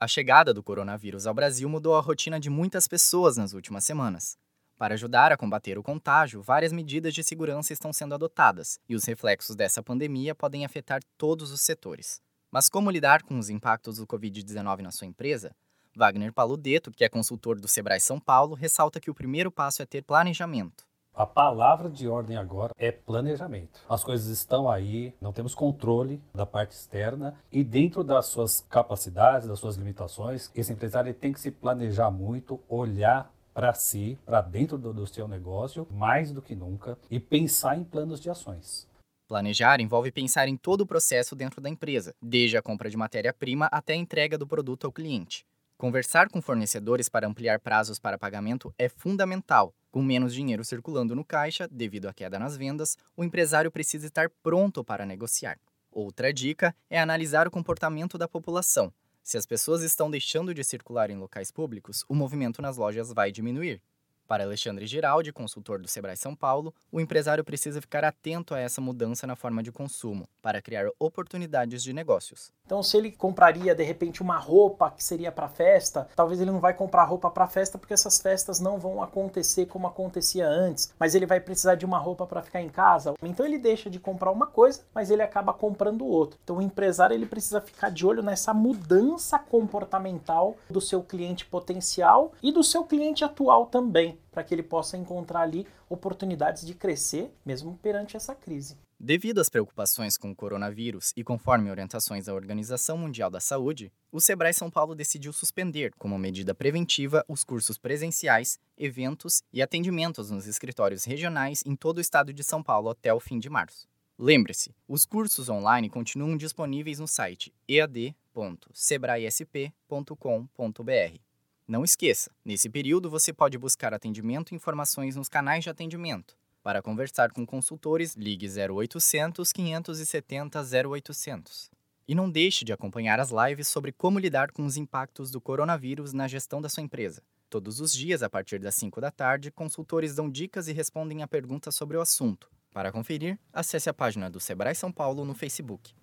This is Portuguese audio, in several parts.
A chegada do coronavírus ao Brasil mudou a rotina de muitas pessoas nas últimas semanas. Para ajudar a combater o contágio, várias medidas de segurança estão sendo adotadas e os reflexos dessa pandemia podem afetar todos os setores. Mas como lidar com os impactos do Covid-19 na sua empresa? Wagner Paludeto, que é consultor do Sebrae São Paulo, ressalta que o primeiro passo é ter planejamento. A palavra de ordem agora é planejamento. As coisas estão aí, não temos controle da parte externa e dentro das suas capacidades, das suas limitações, esse empresário tem que se planejar muito, olhar para si, para dentro do, do seu negócio, mais do que nunca, e pensar em planos de ações. Planejar envolve pensar em todo o processo dentro da empresa, desde a compra de matéria-prima até a entrega do produto ao cliente. Conversar com fornecedores para ampliar prazos para pagamento é fundamental. Com menos dinheiro circulando no caixa, devido à queda nas vendas, o empresário precisa estar pronto para negociar. Outra dica é analisar o comportamento da população. Se as pessoas estão deixando de circular em locais públicos, o movimento nas lojas vai diminuir. Para Alexandre Giraldi, consultor do Sebrae São Paulo, o empresário precisa ficar atento a essa mudança na forma de consumo, para criar oportunidades de negócios. Então, se ele compraria de repente uma roupa que seria para festa, talvez ele não vai comprar roupa para festa porque essas festas não vão acontecer como acontecia antes, mas ele vai precisar de uma roupa para ficar em casa. Então ele deixa de comprar uma coisa, mas ele acaba comprando outra. Então o empresário ele precisa ficar de olho nessa mudança comportamental do seu cliente potencial e do seu cliente atual também, para que ele possa encontrar ali oportunidades de crescer mesmo perante essa crise. Devido às preocupações com o coronavírus e conforme orientações da Organização Mundial da Saúde, o Sebrae São Paulo decidiu suspender, como medida preventiva, os cursos presenciais, eventos e atendimentos nos escritórios regionais em todo o estado de São Paulo até o fim de março. Lembre-se, os cursos online continuam disponíveis no site ead.sebraesp.com.br. Não esqueça, nesse período você pode buscar atendimento e informações nos canais de atendimento para conversar com consultores, ligue 0800 570 0800. E não deixe de acompanhar as lives sobre como lidar com os impactos do coronavírus na gestão da sua empresa. Todos os dias, a partir das 5 da tarde, consultores dão dicas e respondem a perguntas sobre o assunto. Para conferir, acesse a página do Sebrae São Paulo no Facebook.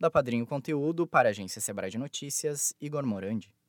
Da Padrinho Conteúdo para a agência Sebrae de Notícias, Igor Morandi.